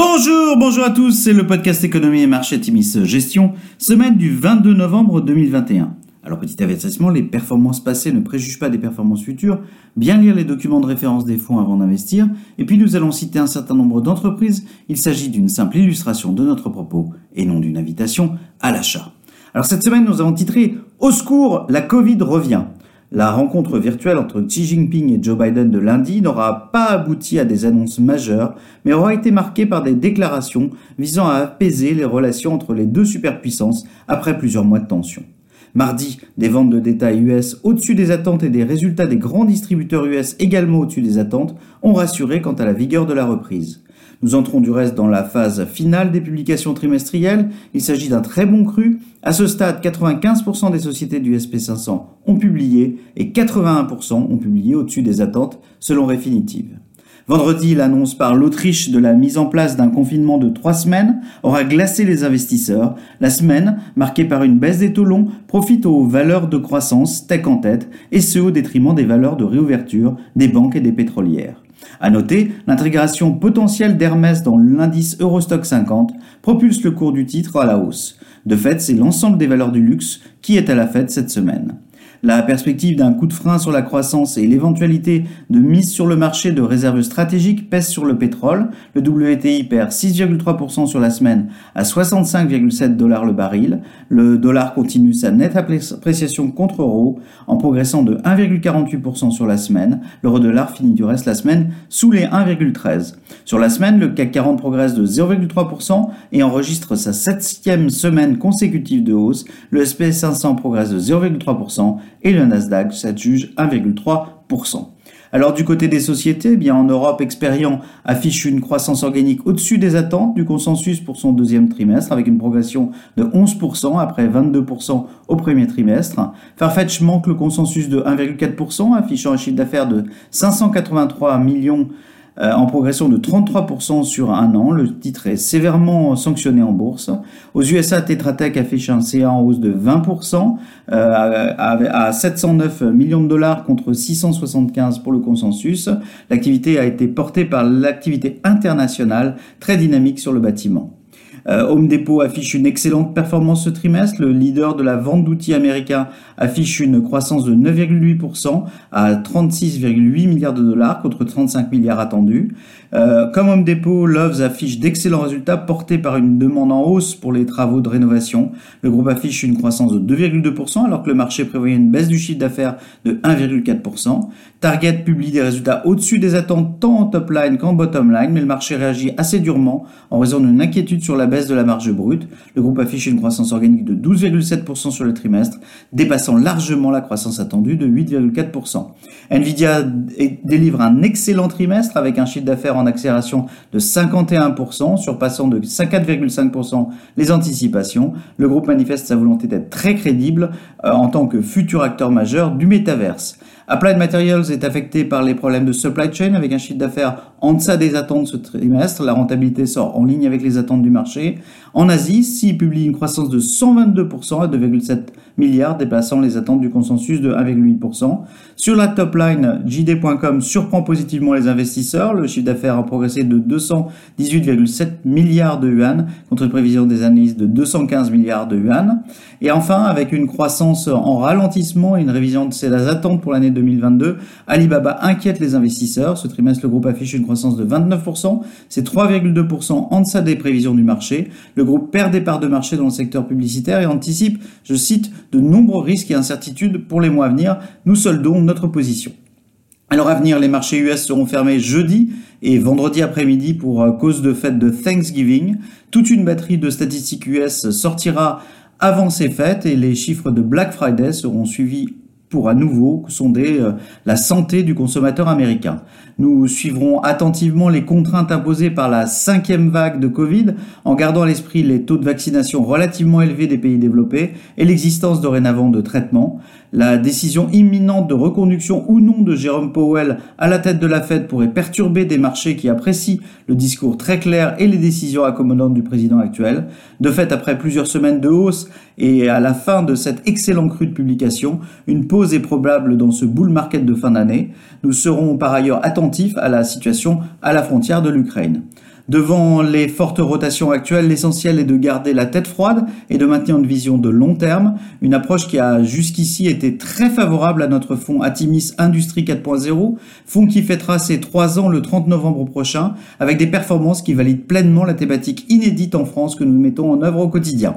Bonjour, bonjour à tous, c'est le podcast Économie et Marché Timis Gestion, semaine du 22 novembre 2021. Alors petit avertissement, les performances passées ne préjugent pas des performances futures, bien lire les documents de référence des fonds avant d'investir, et puis nous allons citer un certain nombre d'entreprises, il s'agit d'une simple illustration de notre propos et non d'une invitation à l'achat. Alors cette semaine nous avons titré Au secours, la Covid revient. La rencontre virtuelle entre Xi Jinping et Joe Biden de lundi n'aura pas abouti à des annonces majeures, mais aura été marquée par des déclarations visant à apaiser les relations entre les deux superpuissances après plusieurs mois de tension. Mardi, des ventes de détail US au-dessus des attentes et des résultats des grands distributeurs US également au-dessus des attentes ont rassuré quant à la vigueur de la reprise. Nous entrons du reste dans la phase finale des publications trimestrielles. Il s'agit d'un très bon cru. À ce stade, 95% des sociétés du SP500 ont publié et 81% ont publié au-dessus des attentes selon Refinitiv. Vendredi, l'annonce par l'Autriche de la mise en place d'un confinement de trois semaines aura glacé les investisseurs. La semaine, marquée par une baisse des taux longs, profite aux valeurs de croissance tech en tête, et ce au détriment des valeurs de réouverture des banques et des pétrolières. À noter, l'intégration potentielle d'Hermès dans l'indice Eurostock 50 propulse le cours du titre à la hausse. De fait, c'est l'ensemble des valeurs du luxe qui est à la fête cette semaine. La perspective d'un coup de frein sur la croissance et l'éventualité de mise sur le marché de réserves stratégiques pèsent sur le pétrole. Le WTI perd 6,3% sur la semaine à 65,7 dollars le baril. Le dollar continue sa nette appréciation contre euro en progressant de 1,48% sur la semaine. L'euro dollar finit du reste la semaine sous les 1,13. Sur la semaine, le CAC 40 progresse de 0,3% et enregistre sa septième semaine consécutive de hausse. Le SP 500 progresse de 0,3% et le Nasdaq s'adjuge 1,3%. Alors du côté des sociétés, eh bien en Europe, Experian affiche une croissance organique au-dessus des attentes du consensus pour son deuxième trimestre, avec une progression de 11% après 22% au premier trimestre. Farfetch manque le consensus de 1,4%, affichant un chiffre d'affaires de 583 millions euh, en progression de 33% sur un an. Le titre est sévèrement sanctionné en bourse. Aux USA, Tetra Tech affiche un CA en hausse de 20% euh, à 709 millions de dollars contre 675 pour le consensus. L'activité a été portée par l'activité internationale très dynamique sur le bâtiment. Euh, Home Depot affiche une excellente performance ce trimestre. Le leader de la vente d'outils américain affiche une croissance de 9,8% à 36,8 milliards de dollars contre 35 milliards attendus. Euh, comme Home Depot, Loves affiche d'excellents résultats portés par une demande en hausse pour les travaux de rénovation. Le groupe affiche une croissance de 2,2% alors que le marché prévoyait une baisse du chiffre d'affaires de 1,4%. Target publie des résultats au-dessus des attentes tant en top line qu'en bottom line, mais le marché réagit assez durement en raison d'une inquiétude sur la baisse de la marge brute. Le groupe affiche une croissance organique de 12,7% sur le trimestre, dépassant largement la croissance attendue de 8,4%. Nvidia délivre un excellent trimestre avec un chiffre d'affaires en accélération de 51%, surpassant de 4,5% les anticipations. Le groupe manifeste sa volonté d'être très crédible euh, en tant que futur acteur majeur du métaverse. Applied Materials est affecté par les problèmes de supply chain avec un chiffre d'affaires en deçà des attentes ce trimestre. La rentabilité sort en ligne avec les attentes du marché. En Asie, SI publie une croissance de 122% à 2,7 milliards, dépassant les attentes du consensus de 1,8%. Sur la top line, JD.com surprend positivement les investisseurs. Le chiffre d'affaires a progressé de 218,7 milliards de yuan contre une prévision des analystes de 215 milliards de yuan. Et enfin, avec une croissance en ralentissement et une révision de ses attentes pour l'année 2022, Alibaba inquiète les investisseurs. Ce trimestre, le groupe affiche une croissance de 29%. C'est 3,2% en deçà des prévisions du marché. Le groupe perd des parts de marché dans le secteur publicitaire et anticipe, je cite, de nombreux risques et incertitudes pour les mois à venir. Nous soldons notre position. Alors à venir, les marchés US seront fermés jeudi et vendredi après-midi pour euh, cause de fête de Thanksgiving. Toute une batterie de statistiques US sortira avant ces fêtes et les chiffres de Black Friday seront suivis pour à nouveau sonder euh, la santé du consommateur américain. Nous suivrons attentivement les contraintes imposées par la cinquième vague de Covid en gardant à l'esprit les taux de vaccination relativement élevés des pays développés et l'existence dorénavant de traitements. La décision imminente de reconduction ou non de Jérôme Powell à la tête de la Fed pourrait perturber des marchés qui apprécient le discours très clair et les décisions accommodantes du président actuel. De fait, après plusieurs semaines de hausse et à la fin de cette excellente crue de publication, une pause est probable dans ce bull market de fin d'année. Nous serons par ailleurs attentifs à la situation à la frontière de l'Ukraine. Devant les fortes rotations actuelles, l'essentiel est de garder la tête froide et de maintenir une vision de long terme, une approche qui a jusqu'ici été très favorable à notre fonds Atimis Industrie 4.0, fonds qui fêtera ses trois ans le 30 novembre prochain, avec des performances qui valident pleinement la thématique inédite en France que nous mettons en œuvre au quotidien.